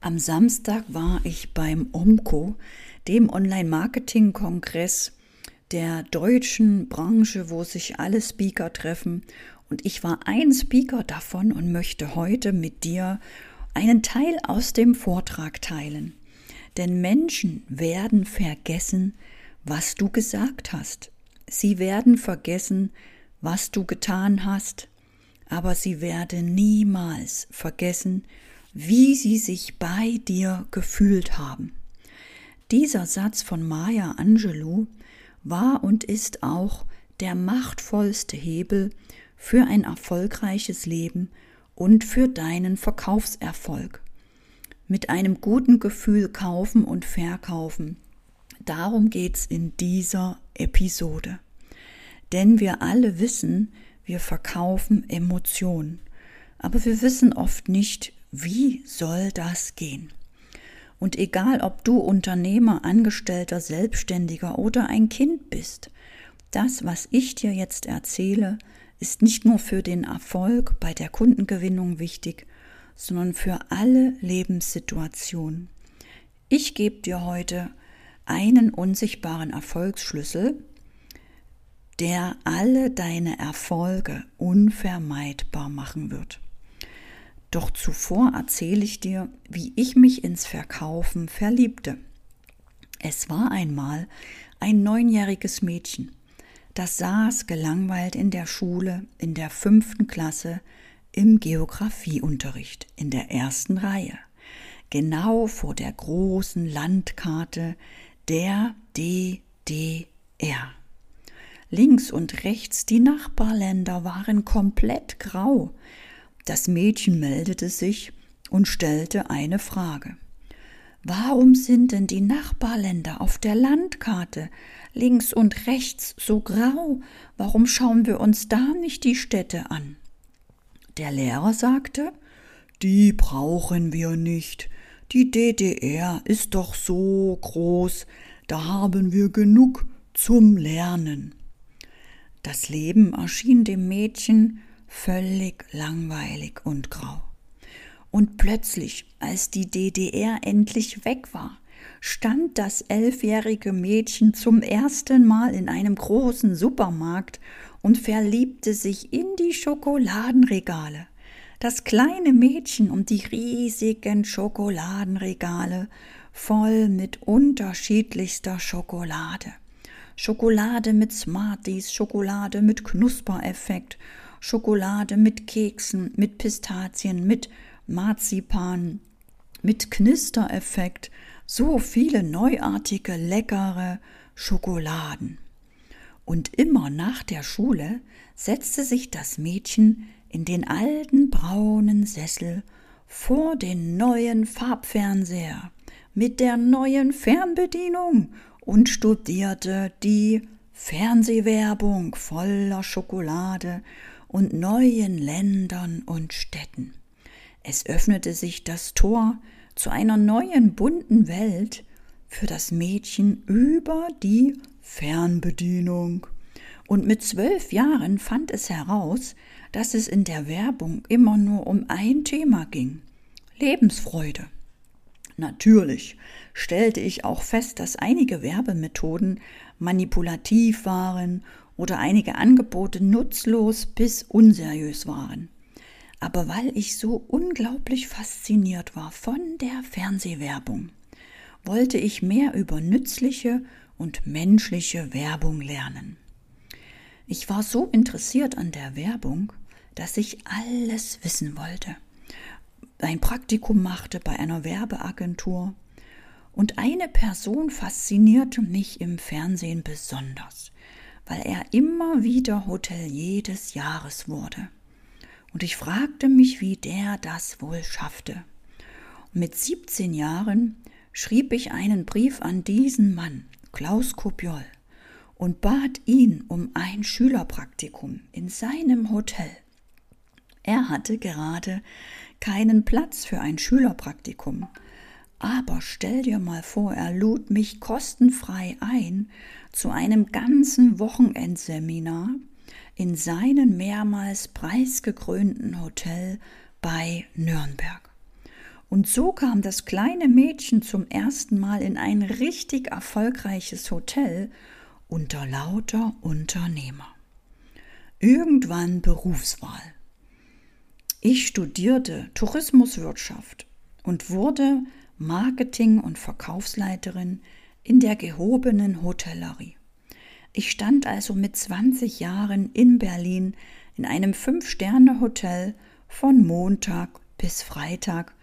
Am Samstag war ich beim OMCO, dem Online-Marketing-Kongress der deutschen Branche, wo sich alle Speaker treffen. Und ich war ein Speaker davon und möchte heute mit dir einen Teil aus dem Vortrag teilen. Denn Menschen werden vergessen, was du gesagt hast. Sie werden vergessen, was du getan hast, aber sie werden niemals vergessen, wie sie sich bei dir gefühlt haben. Dieser Satz von Maya Angelou war und ist auch der machtvollste Hebel für ein erfolgreiches Leben und für deinen Verkaufserfolg. Mit einem guten Gefühl kaufen und verkaufen. Darum geht's in dieser Episode. Denn wir alle wissen, wir verkaufen Emotionen. Aber wir wissen oft nicht, wie soll das gehen. Und egal, ob du Unternehmer, Angestellter, Selbstständiger oder ein Kind bist, das, was ich dir jetzt erzähle, ist nicht nur für den Erfolg bei der Kundengewinnung wichtig, sondern für alle Lebenssituationen. Ich gebe dir heute einen unsichtbaren Erfolgsschlüssel, der alle deine Erfolge unvermeidbar machen wird. Doch zuvor erzähle ich dir, wie ich mich ins Verkaufen verliebte. Es war einmal ein neunjähriges Mädchen, das saß gelangweilt in der Schule in der fünften Klasse im Geographieunterricht in der ersten Reihe, genau vor der großen Landkarte der DDR. Links und rechts die Nachbarländer waren komplett grau, das Mädchen meldete sich und stellte eine Frage. Warum sind denn die Nachbarländer auf der Landkarte links und rechts so grau? Warum schauen wir uns da nicht die Städte an? Der Lehrer sagte, die brauchen wir nicht. Die DDR ist doch so groß, da haben wir genug zum Lernen. Das Leben erschien dem Mädchen völlig langweilig und grau. Und plötzlich, als die DDR endlich weg war, stand das elfjährige Mädchen zum ersten Mal in einem großen Supermarkt und verliebte sich in die Schokoladenregale. Das kleine Mädchen und die riesigen Schokoladenregale voll mit unterschiedlichster Schokolade. Schokolade mit Smarties, Schokolade mit Knuspereffekt Schokolade mit Keksen, mit Pistazien, mit Marzipan, mit Knistereffekt, so viele neuartige, leckere Schokoladen. Und immer nach der Schule setzte sich das Mädchen in den alten braunen Sessel vor den neuen Farbfernseher mit der neuen Fernbedienung und studierte die Fernsehwerbung voller Schokolade und neuen Ländern und Städten. Es öffnete sich das Tor zu einer neuen bunten Welt für das Mädchen über die Fernbedienung. Und mit zwölf Jahren fand es heraus, dass es in der Werbung immer nur um ein Thema ging Lebensfreude. Natürlich stellte ich auch fest, dass einige Werbemethoden manipulativ waren oder einige Angebote nutzlos bis unseriös waren. Aber weil ich so unglaublich fasziniert war von der Fernsehwerbung, wollte ich mehr über nützliche und menschliche Werbung lernen. Ich war so interessiert an der Werbung, dass ich alles wissen wollte. Ein Praktikum machte bei einer Werbeagentur und eine Person faszinierte mich im Fernsehen besonders weil er immer wieder Hotelier des Jahres wurde. Und ich fragte mich, wie der das wohl schaffte. Und mit 17 Jahren schrieb ich einen Brief an diesen Mann, Klaus Kopiol, und bat ihn um ein Schülerpraktikum in seinem Hotel. Er hatte gerade keinen Platz für ein Schülerpraktikum, aber stell dir mal vor, er lud mich kostenfrei ein zu einem ganzen Wochenendseminar in seinem mehrmals preisgekrönten Hotel bei Nürnberg. Und so kam das kleine Mädchen zum ersten Mal in ein richtig erfolgreiches Hotel unter lauter Unternehmer. Irgendwann Berufswahl. Ich studierte Tourismuswirtschaft und wurde Marketing- und Verkaufsleiterin in der gehobenen Hotellerie. Ich stand also mit 20 Jahren in Berlin in einem Fünf-Sterne-Hotel von Montag bis Freitag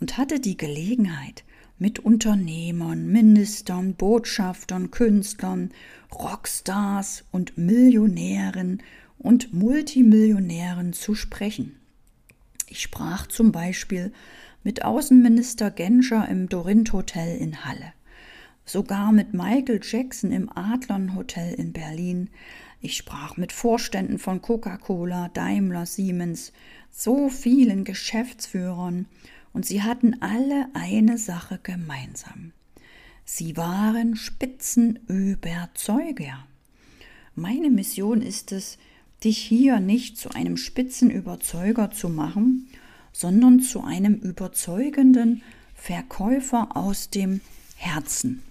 und hatte die Gelegenheit, mit Unternehmern, Ministern, Botschaftern, Künstlern, Rockstars und Millionären und Multimillionären zu sprechen. Ich sprach zum Beispiel mit Außenminister Genscher im Dorint Hotel in Halle, sogar mit Michael Jackson im Adlon Hotel in Berlin. Ich sprach mit Vorständen von Coca-Cola, Daimler, Siemens, so vielen Geschäftsführern und sie hatten alle eine Sache gemeinsam. Sie waren Spitzenüberzeuger. Meine Mission ist es, dich hier nicht zu einem Spitzenüberzeuger zu machen, sondern zu einem überzeugenden Verkäufer aus dem Herzen.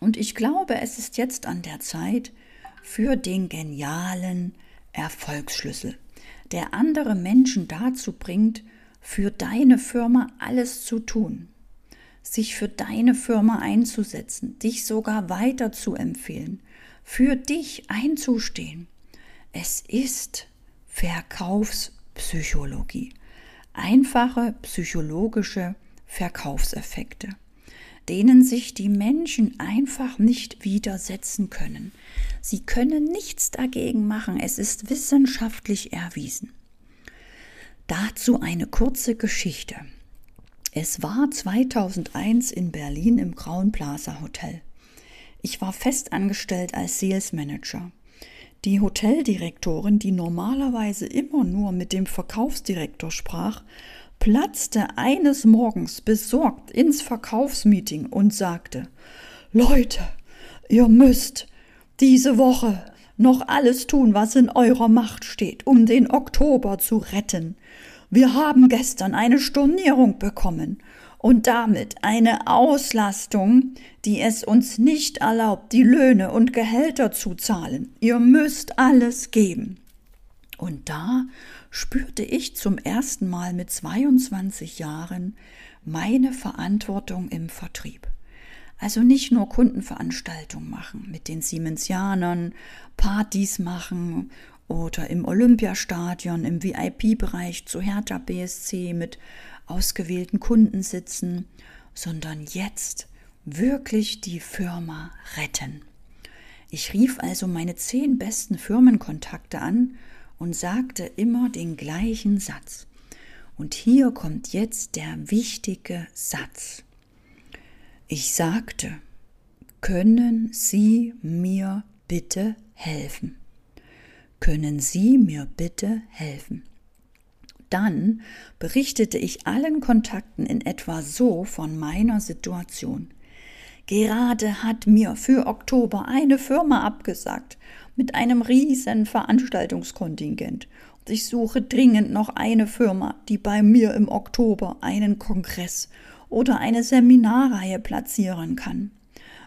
Und ich glaube, es ist jetzt an der Zeit für den genialen Erfolgsschlüssel, der andere Menschen dazu bringt, für deine Firma alles zu tun, sich für deine Firma einzusetzen, dich sogar weiter zu empfehlen, für dich einzustehen. Es ist Verkaufspsychologie, einfache psychologische Verkaufseffekte, denen sich die Menschen einfach nicht widersetzen können. Sie können nichts dagegen machen, es ist wissenschaftlich erwiesen. Dazu eine kurze Geschichte. Es war 2001 in Berlin im Grauen Plaza Hotel. Ich war fest angestellt als Sales Manager. Die Hoteldirektorin, die normalerweise immer nur mit dem Verkaufsdirektor sprach, platzte eines Morgens besorgt ins Verkaufsmeeting und sagte Leute, ihr müsst diese Woche noch alles tun, was in eurer Macht steht, um den Oktober zu retten. Wir haben gestern eine Stornierung bekommen und damit eine Auslastung, die es uns nicht erlaubt, die Löhne und Gehälter zu zahlen. Ihr müsst alles geben. Und da spürte ich zum ersten Mal mit 22 Jahren meine Verantwortung im Vertrieb. Also nicht nur Kundenveranstaltungen machen mit den Siemensianern, Partys machen oder im Olympiastadion, im VIP-Bereich zu Hertha BSC mit ausgewählten Kunden sitzen, sondern jetzt wirklich die Firma retten. Ich rief also meine zehn besten Firmenkontakte an und sagte immer den gleichen Satz. Und hier kommt jetzt der wichtige Satz. Ich sagte, können Sie mir bitte helfen? Können Sie mir bitte helfen? Dann berichtete ich allen Kontakten in etwa so von meiner Situation. Gerade hat mir für Oktober eine Firma abgesagt mit einem riesen Veranstaltungskontingent. Und ich suche dringend noch eine Firma, die bei mir im Oktober einen Kongress oder eine Seminarreihe platzieren kann.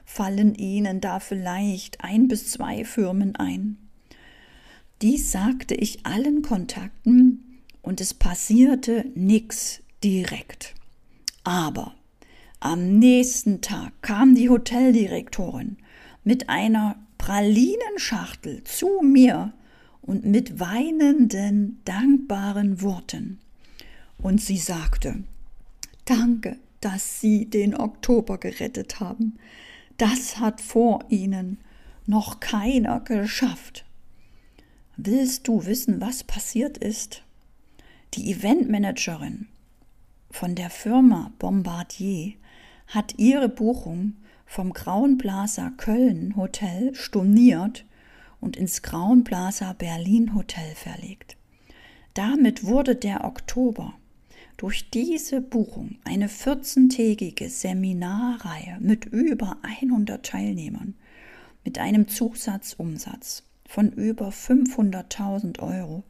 Fallen Ihnen da vielleicht ein bis zwei Firmen ein? Dies sagte ich allen Kontakten und es passierte nichts direkt. Aber am nächsten Tag kam die Hoteldirektorin mit einer Pralinenschachtel zu mir und mit weinenden, dankbaren Worten. Und sie sagte, Danke, dass Sie den Oktober gerettet haben. Das hat vor Ihnen noch keiner geschafft. Willst du wissen, was passiert ist? Die Eventmanagerin von der Firma Bombardier hat ihre Buchung vom Grauen Plaza Köln Hotel storniert und ins Grauen Plaza Berlin Hotel verlegt. Damit wurde der Oktober durch diese Buchung eine 14-tägige Seminarreihe mit über 100 Teilnehmern mit einem Zusatzumsatz von über 500.000 Euro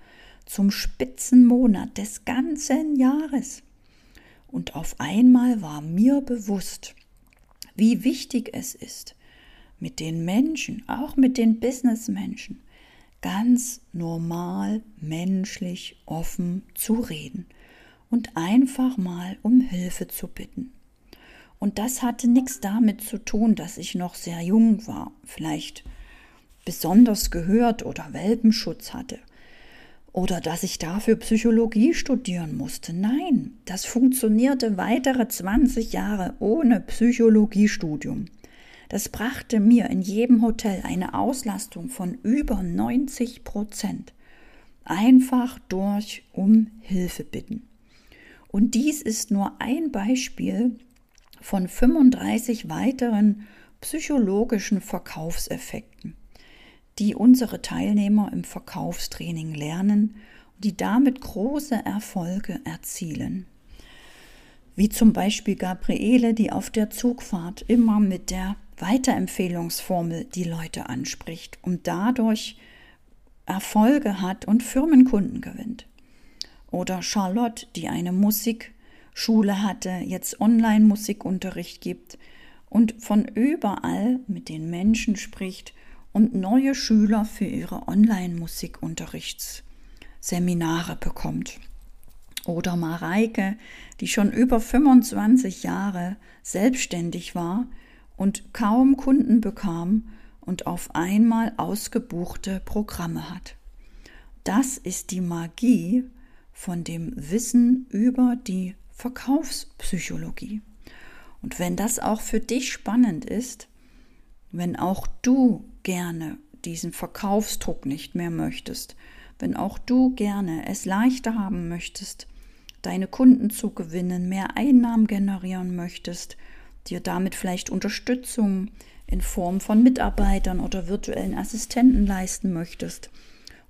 zum Spitzenmonat des ganzen Jahres. Und auf einmal war mir bewusst, wie wichtig es ist, mit den Menschen, auch mit den Businessmenschen, ganz normal, menschlich, offen zu reden und einfach mal um Hilfe zu bitten. Und das hatte nichts damit zu tun, dass ich noch sehr jung war, vielleicht besonders gehört oder Welpenschutz hatte oder dass ich dafür Psychologie studieren musste. Nein, das funktionierte weitere 20 Jahre ohne Psychologiestudium. Das brachte mir in jedem Hotel eine Auslastung von über 90 Prozent. Einfach durch um Hilfe bitten. Und dies ist nur ein Beispiel von 35 weiteren psychologischen Verkaufseffekten die unsere Teilnehmer im Verkaufstraining lernen und die damit große Erfolge erzielen. Wie zum Beispiel Gabriele, die auf der Zugfahrt immer mit der Weiterempfehlungsformel die Leute anspricht und dadurch Erfolge hat und Firmenkunden gewinnt. Oder Charlotte, die eine Musikschule hatte, jetzt Online-Musikunterricht gibt und von überall mit den Menschen spricht und neue Schüler für ihre Online-Musikunterrichtsseminare bekommt. Oder Mareike, die schon über 25 Jahre selbstständig war und kaum Kunden bekam und auf einmal ausgebuchte Programme hat. Das ist die Magie von dem Wissen über die Verkaufspsychologie. Und wenn das auch für dich spannend ist, wenn auch du gerne diesen Verkaufsdruck nicht mehr möchtest, wenn auch du gerne es leichter haben möchtest, deine Kunden zu gewinnen, mehr Einnahmen generieren möchtest, dir damit vielleicht Unterstützung in Form von Mitarbeitern oder virtuellen Assistenten leisten möchtest.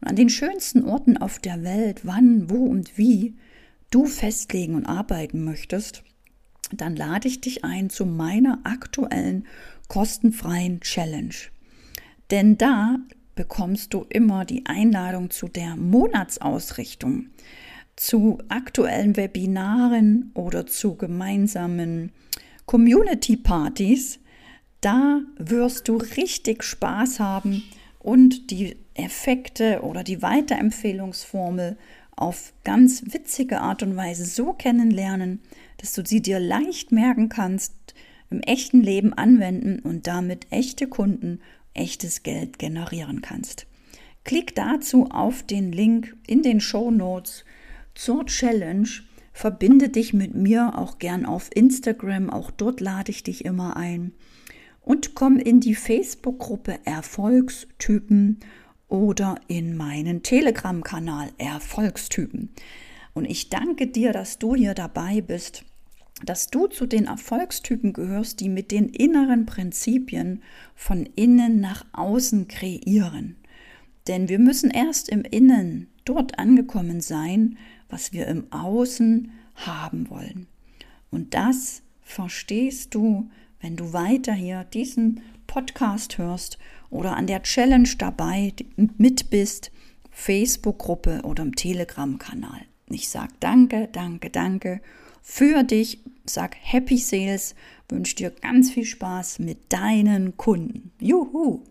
Und an den schönsten Orten auf der Welt, wann, wo und wie du festlegen und arbeiten möchtest, dann lade ich dich ein zu meiner aktuellen kostenfreien Challenge. Denn da bekommst du immer die Einladung zu der Monatsausrichtung, zu aktuellen Webinaren oder zu gemeinsamen Community-Partys. Da wirst du richtig Spaß haben und die Effekte oder die Weiterempfehlungsformel auf ganz witzige Art und Weise so kennenlernen, dass du sie dir leicht merken kannst, im echten Leben anwenden und damit echte Kunden echtes Geld generieren kannst. Klick dazu auf den Link in den Show Notes zur Challenge. Verbinde dich mit mir auch gern auf Instagram, auch dort lade ich dich immer ein. Und komm in die Facebook-Gruppe Erfolgstypen oder in meinen Telegram-Kanal Erfolgstypen. Und ich danke dir, dass du hier dabei bist dass du zu den Erfolgstypen gehörst, die mit den inneren Prinzipien von innen nach außen kreieren. Denn wir müssen erst im Innen dort angekommen sein, was wir im Außen haben wollen. Und das verstehst du, wenn du weiter hier diesen Podcast hörst oder an der Challenge dabei mit bist, Facebook-Gruppe oder im Telegram-Kanal. Ich sage danke, danke, danke für dich. Sag Happy Sales, wünsche dir ganz viel Spaß mit deinen Kunden. Juhu!